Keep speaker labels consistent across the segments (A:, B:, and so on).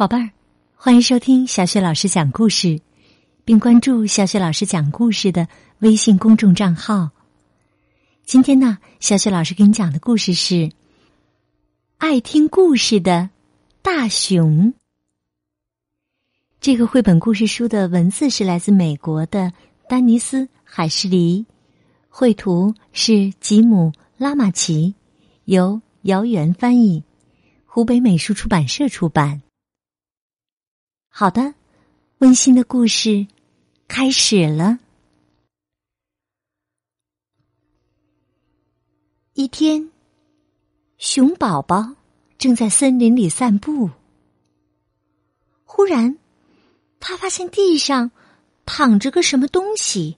A: 宝贝儿，欢迎收听小雪老师讲故事，并关注小雪老师讲故事的微信公众账号。今天呢，小雪老师给你讲的故事是《爱听故事的大熊》。这个绘本故事书的文字是来自美国的丹尼斯·海士黎，绘图是吉姆·拉马奇，由姚元翻译，湖北美术出版社出版。好的，温馨的故事开始了。一天，熊宝宝正在森林里散步，忽然，他发现地上躺着个什么东西。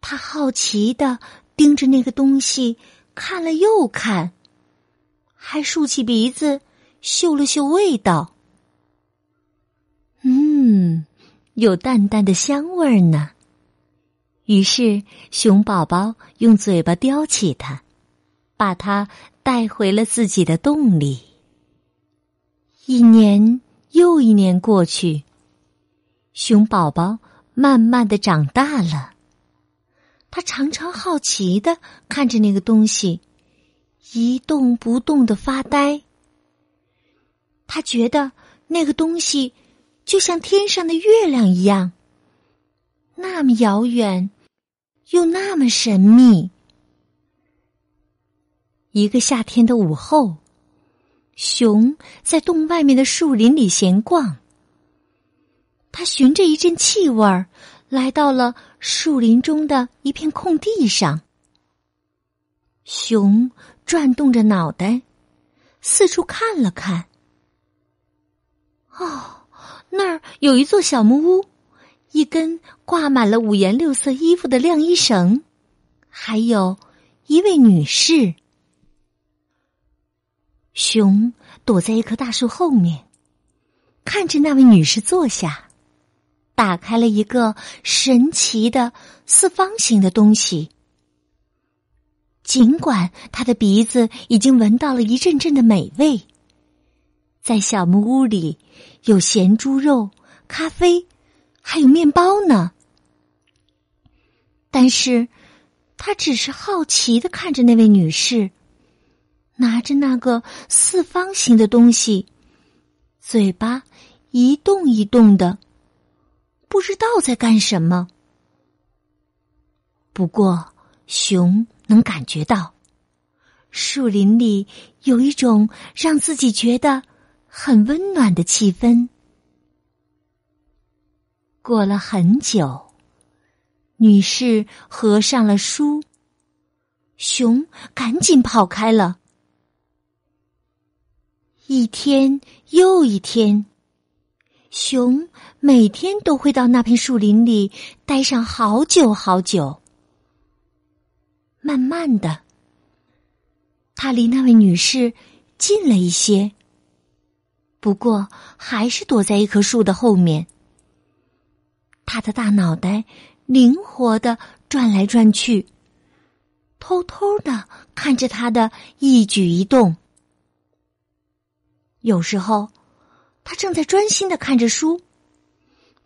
A: 他好奇的盯着那个东西看了又看，还竖起鼻子嗅了嗅味道。嗯，有淡淡的香味儿呢。于是，熊宝宝用嘴巴叼起它，把它带回了自己的洞里。一年又一年过去，熊宝宝慢慢的长大了。他常常好奇的看着那个东西，一动不动的发呆。他觉得那个东西。就像天上的月亮一样，那么遥远，又那么神秘。一个夏天的午后，熊在洞外面的树林里闲逛。他循着一阵气味儿，来到了树林中的一片空地上。熊转动着脑袋，四处看了看。哦。那儿有一座小木屋，一根挂满了五颜六色衣服的晾衣绳，还有一位女士。熊躲在一棵大树后面，看着那位女士坐下，打开了一个神奇的四方形的东西。尽管他的鼻子已经闻到了一阵阵的美味。在小木屋里，有咸猪肉、咖啡，还有面包呢。但是，他只是好奇的看着那位女士，拿着那个四方形的东西，嘴巴一动一动的，不知道在干什么。不过，熊能感觉到，树林里有一种让自己觉得。很温暖的气氛。过了很久，女士合上了书，熊赶紧跑开了。一天又一天，熊每天都会到那片树林里待上好久好久。慢慢的，他离那位女士近了一些。不过，还是躲在一棵树的后面。他的大脑袋灵活的转来转去，偷偷的看着他的一举一动。有时候，他正在专心的看着书，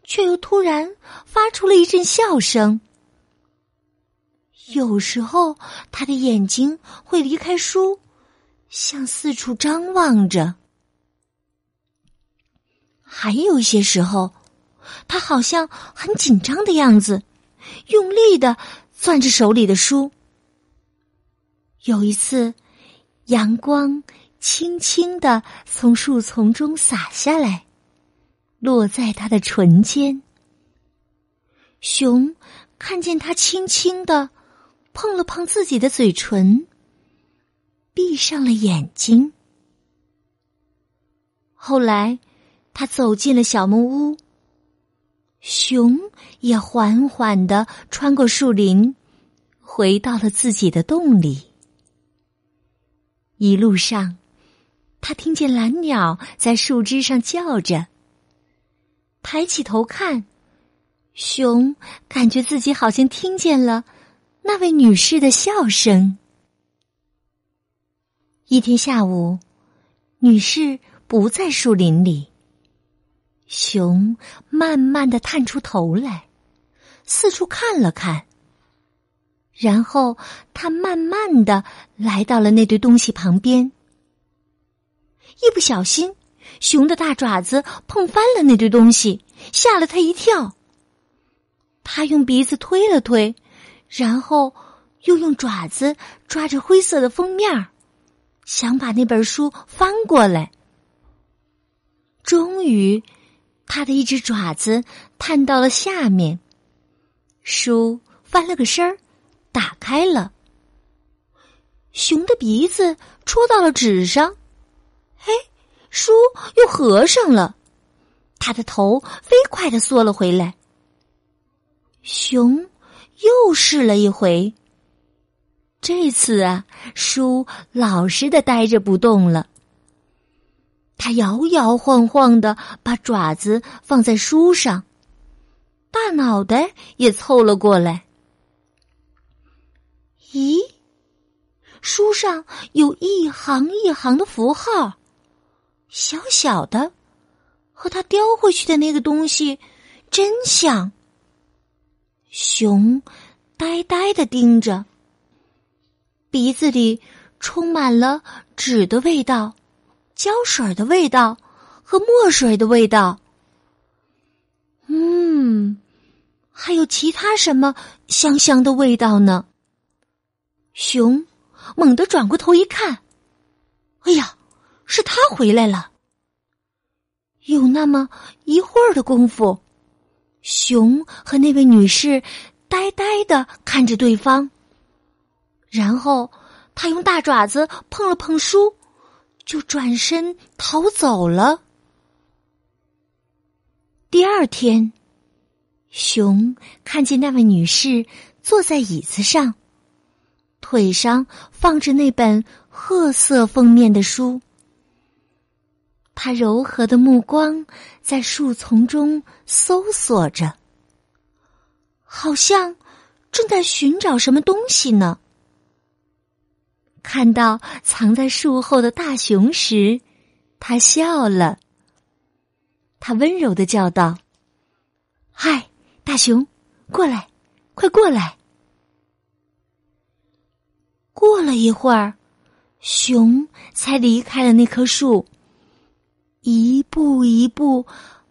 A: 却又突然发出了一阵笑声。有时候，他的眼睛会离开书，向四处张望着。还有一些时候，他好像很紧张的样子，用力的攥着手里的书。有一次，阳光轻轻的从树丛中洒下来，落在他的唇间。熊看见他轻轻的碰了碰自己的嘴唇，闭上了眼睛。后来。他走进了小木屋，熊也缓缓的穿过树林，回到了自己的洞里。一路上，他听见蓝鸟在树枝上叫着。抬起头看，熊感觉自己好像听见了那位女士的笑声。一天下午，女士。不在树林里。熊慢慢的探出头来，四处看了看，然后他慢慢的来到了那堆东西旁边。一不小心，熊的大爪子碰翻了那堆东西，吓了他一跳。他用鼻子推了推，然后又用爪子抓着灰色的封面，想把那本书翻过来。终于。他的一只爪子探到了下面，书翻了个身儿，打开了。熊的鼻子戳到了纸上，嘿，书又合上了。他的头飞快的缩了回来。熊又试了一回，这次啊，书老实的呆着不动了。他摇摇晃晃的把爪子放在书上，大脑袋也凑了过来。咦，书上有一行一行的符号，小小的，和他叼回去的那个东西真像。熊呆呆的盯着，鼻子里充满了纸的味道。胶水的味道和墨水的味道，嗯，还有其他什么香香的味道呢？熊猛地转过头一看，哎呀，是他回来了。有那么一会儿的功夫，熊和那位女士呆呆的看着对方，然后他用大爪子碰了碰书。就转身逃走了。第二天，熊看见那位女士坐在椅子上，腿上放着那本褐色封面的书。他柔和的目光在树丛中搜索着，好像正在寻找什么东西呢。看到藏在树后的大熊时，他笑了。他温柔的叫道：“嗨，大熊，过来，快过来！”过了一会儿，熊才离开了那棵树，一步一步，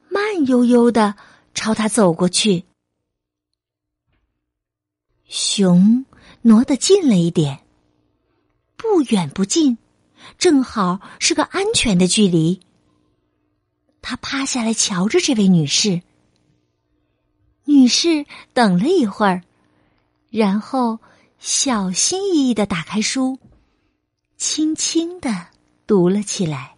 A: 慢悠悠的朝他走过去。熊挪得近了一点。不远不近，正好是个安全的距离。他趴下来瞧着这位女士。女士等了一会儿，然后小心翼翼的打开书，轻轻的读了起来。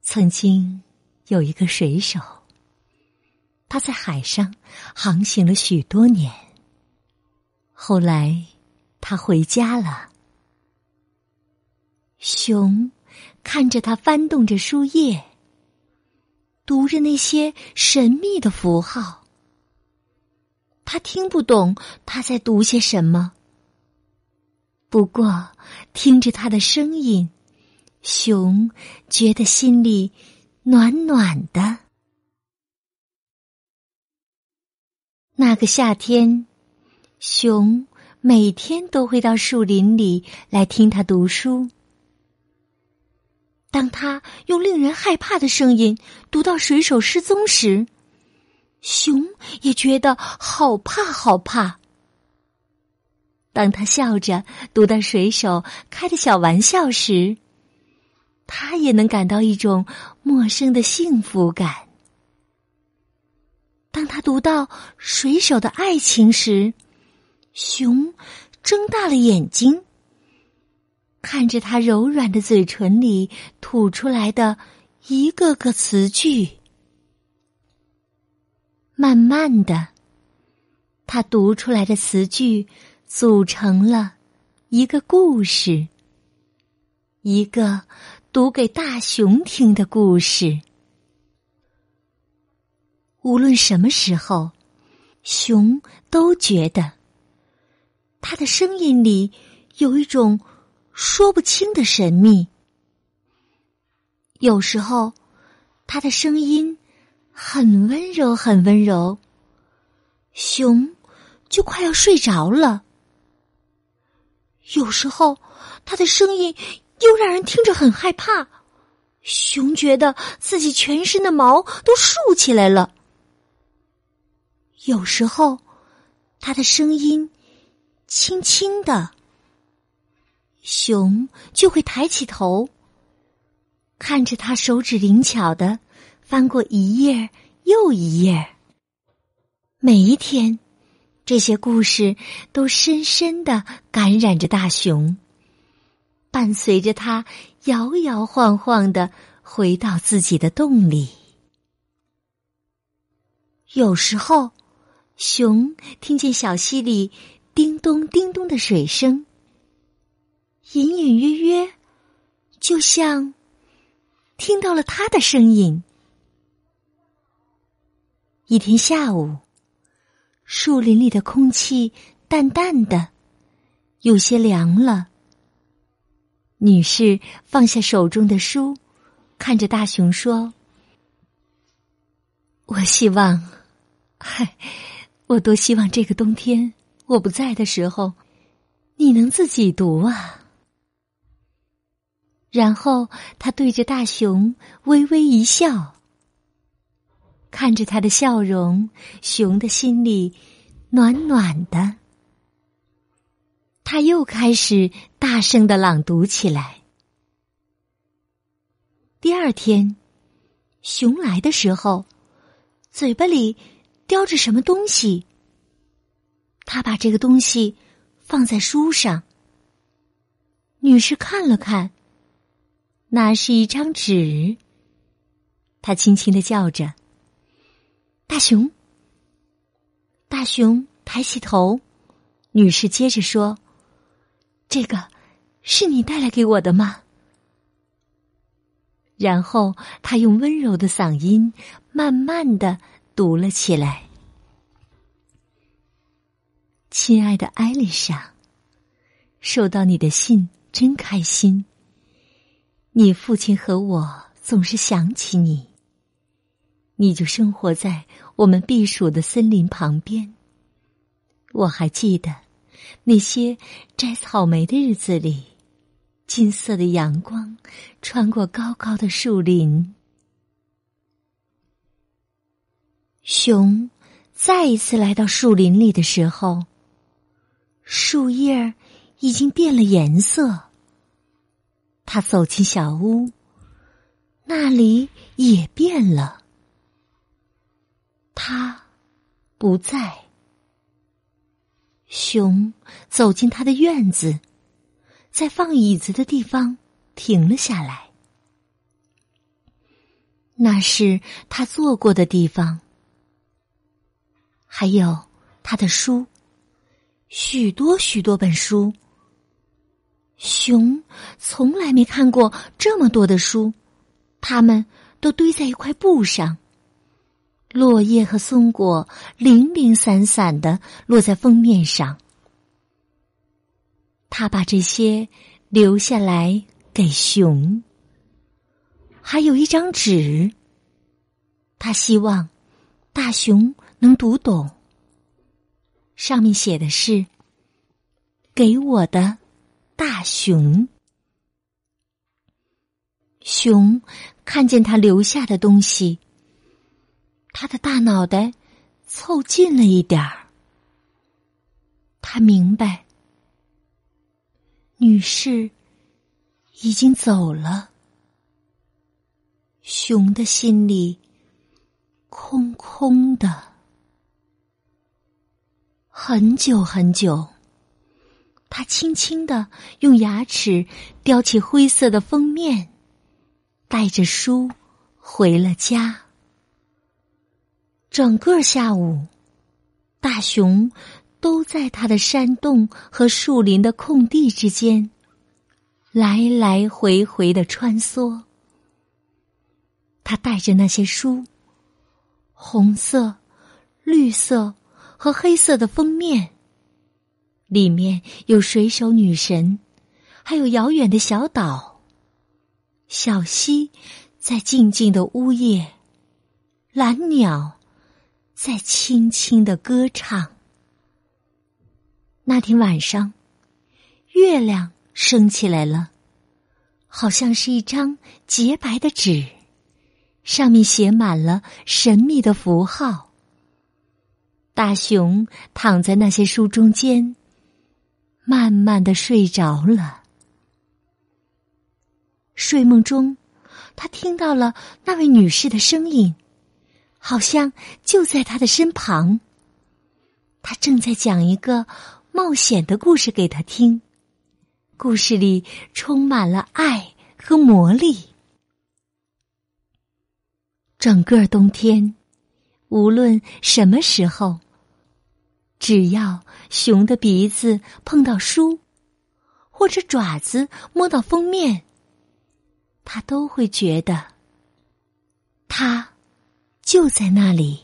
A: 曾经有一个水手，他在海上航行了许多年，后来。他回家了。熊看着他翻动着书页，读着那些神秘的符号。他听不懂他在读些什么，不过听着他的声音，熊觉得心里暖暖的。那个夏天，熊。每天都会到树林里来听他读书。当他用令人害怕的声音读到水手失踪时，熊也觉得好怕好怕。当他笑着读到水手开的小玩笑时，他也能感到一种陌生的幸福感。当他读到水手的爱情时，熊睁大了眼睛，看着他柔软的嘴唇里吐出来的一个个词句。慢慢的，他读出来的词句组成了一个故事，一个读给大熊听的故事。无论什么时候，熊都觉得。他的声音里有一种说不清的神秘。有时候，他的声音很温柔，很温柔，熊就快要睡着了。有时候，他的声音又让人听着很害怕，熊觉得自己全身的毛都竖起来了。有时候，他的声音轻轻的，熊就会抬起头。看着他手指灵巧的翻过一页又一页，每一天，这些故事都深深的感染着大熊，伴随着他摇摇晃晃的回到自己的洞里。有时候，熊听见小溪里叮咚叮咚的水声，隐隐约约，就像。听到了他的声音。一天下午，树林里的空气淡淡的，有些凉了。女士放下手中的书，看着大熊说：“我希望，嗨，我多希望这个冬天我不在的时候，你能自己读啊。”然后，他对着大熊微微一笑，看着他的笑容，熊的心里暖暖的。他又开始大声的朗读起来。第二天，熊来的时候，嘴巴里叼着什么东西。他把这个东西放在书上。女士看了看。那是一张纸。他轻轻的叫着：“大熊。”大熊抬起头，女士接着说：“这个是你带来给我的吗？”然后他用温柔的嗓音慢慢的读了起来：“亲爱的艾丽莎，收到你的信真开心。”你父亲和我总是想起你。你就生活在我们避暑的森林旁边。我还记得那些摘草莓的日子里，金色的阳光穿过高高的树林。熊再一次来到树林里的时候，树叶已经变了颜色。他走进小屋，那里也变了。他不在。熊走进他的院子，在放椅子的地方停了下来。那是他坐过的地方，还有他的书，许多许多本书。熊从来没看过这么多的书，它们都堆在一块布上。落叶和松果零零散散的落在封面上。他把这些留下来给熊。还有一张纸，他希望大熊能读懂。上面写的是：“给我的。”大熊，熊看见他留下的东西，他的大脑袋凑近了一点儿。他明白，女士已经走了。熊的心里空空的，很久很久。他轻轻的用牙齿叼起灰色的封面，带着书回了家。整个下午，大熊都在他的山洞和树林的空地之间来来回回的穿梭。他带着那些书，红色、绿色和黑色的封面。里面有水手女神，还有遥远的小岛、小溪，在静静的呜咽，蓝鸟在轻轻的歌唱。那天晚上，月亮升起来了，好像是一张洁白的纸，上面写满了神秘的符号。大熊躺在那些书中间，慢慢的睡着了。睡梦中，他听到了那位女士的声音，好像就在他的身旁。他正在讲一个。冒险的故事给他听，故事里充满了爱和魔力。整个冬天，无论什么时候，只要熊的鼻子碰到书，或者爪子摸到封面，他都会觉得，他就在那里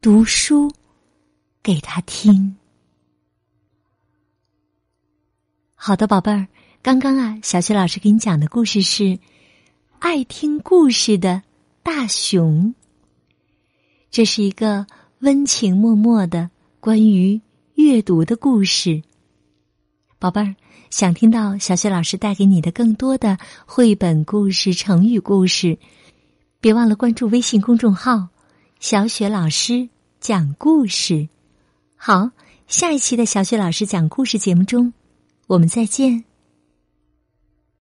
A: 读书给他听。好的，宝贝儿，刚刚啊，小雪老师给你讲的故事是《爱听故事的大熊》。这是一个温情脉脉的关于阅读的故事。宝贝儿，想听到小雪老师带给你的更多的绘本故事、成语故事，别忘了关注微信公众号“小雪老师讲故事”。好，下一期的小雪老师讲故事节目中。我们再见。